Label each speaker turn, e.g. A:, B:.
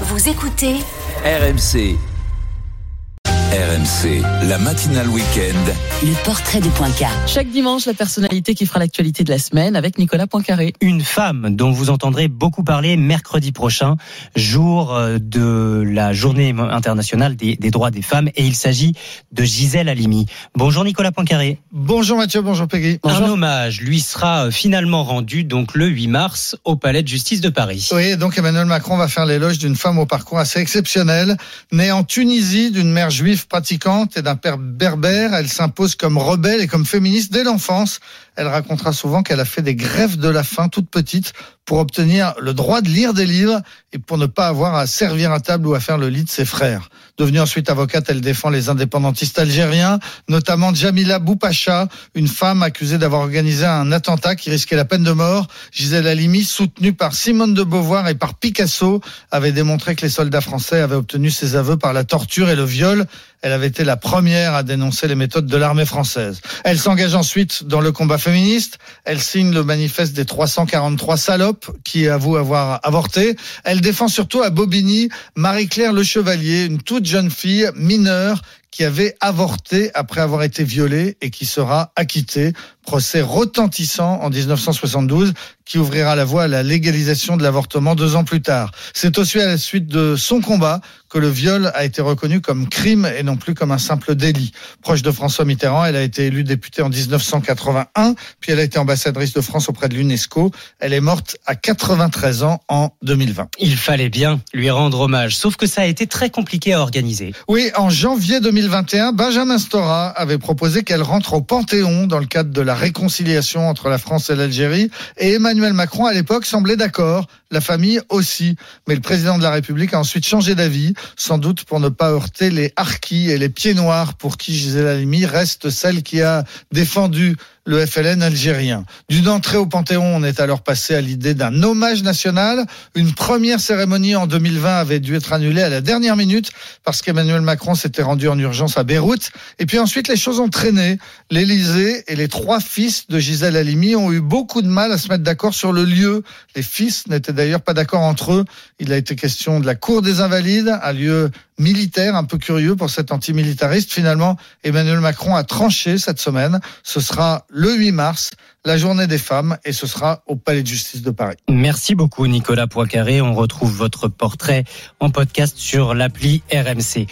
A: Vous écoutez
B: RMC. RMC, la matinale week-end.
A: le portrait de Poincaré.
C: Chaque dimanche, la personnalité qui fera l'actualité de la semaine avec Nicolas Poincaré.
D: Une femme dont vous entendrez beaucoup parler mercredi prochain, jour euh, de la journée internationale des, des droits des femmes, et il s'agit de Gisèle Halimi. Bonjour Nicolas Poincaré.
E: Bonjour Mathieu, bonjour Peggy.
D: Un hommage lui sera euh, finalement rendu donc le 8 mars au Palais de Justice de Paris.
E: Oui, donc Emmanuel Macron va faire l'éloge d'une femme au parcours assez exceptionnel. Née en Tunisie d'une mère juive pratiquante et d'un père berbère, elle s'impose comme rebelle et comme féministe dès l'enfance. Elle racontera souvent qu'elle a fait des grèves de la faim toute petite pour obtenir le droit de lire des livres et pour ne pas avoir à servir à table ou à faire le lit de ses frères. Devenue ensuite avocate, elle défend les indépendantistes algériens, notamment Jamila Boupacha, une femme accusée d'avoir organisé un attentat qui risquait la peine de mort. Gisèle Halimi, soutenue par Simone de Beauvoir et par Picasso, avait démontré que les soldats français avaient obtenu ses aveux par la torture et le viol. Elle avait été la première à dénoncer les méthodes de l'armée française. Elle s'engage ensuite dans le combat féministe. Elle signe le manifeste des 343 salopes qui avouent avoir avorté. Elle défend surtout à Bobigny Marie-Claire Le Chevalier, une toute jeune fille mineure qui avait avorté après avoir été violée et qui sera acquittée. Procès retentissant en 1972 qui ouvrira la voie à la légalisation de l'avortement deux ans plus tard. C'est aussi à la suite de son combat que le viol a été reconnu comme crime et non plus comme un simple délit. Proche de François Mitterrand, elle a été élue députée en 1981, puis elle a été ambassadrice de France auprès de l'UNESCO. Elle est morte à 93 ans en 2020.
D: Il fallait bien lui rendre hommage, sauf que ça a été très compliqué à organiser.
E: Oui, en janvier 2021, Benjamin Stora avait proposé qu'elle rentre au Panthéon dans le cadre de la réconciliation entre la France et l'Algérie et Emmanuel Macron à l'époque semblait d'accord, la famille aussi. Mais le président de la République a ensuite changé d'avis, sans doute pour ne pas heurter les harkis et les pieds noirs pour qui Gisèle Halimi reste celle qui a défendu le FLN algérien. D'une entrée au Panthéon, on est alors passé à l'idée d'un hommage national. Une première cérémonie en 2020 avait dû être annulée à la dernière minute parce qu'Emmanuel Macron s'était rendu en urgence à Beyrouth. Et puis ensuite, les choses ont traîné. L'Élysée et les trois fils de Gisèle Halimi ont eu beaucoup de mal à se mettre d'accord sur le lieu. Les fils n'étaient d'ailleurs pas d'accord entre eux. Il a été question de la Cour des Invalides, un lieu militaire un peu curieux pour cet antimilitariste. Finalement, Emmanuel Macron a tranché cette semaine. Ce sera le 8 mars, la journée des femmes, et ce sera au Palais de justice de Paris.
D: Merci beaucoup Nicolas Poincaré. On retrouve votre portrait en podcast sur l'appli RMC.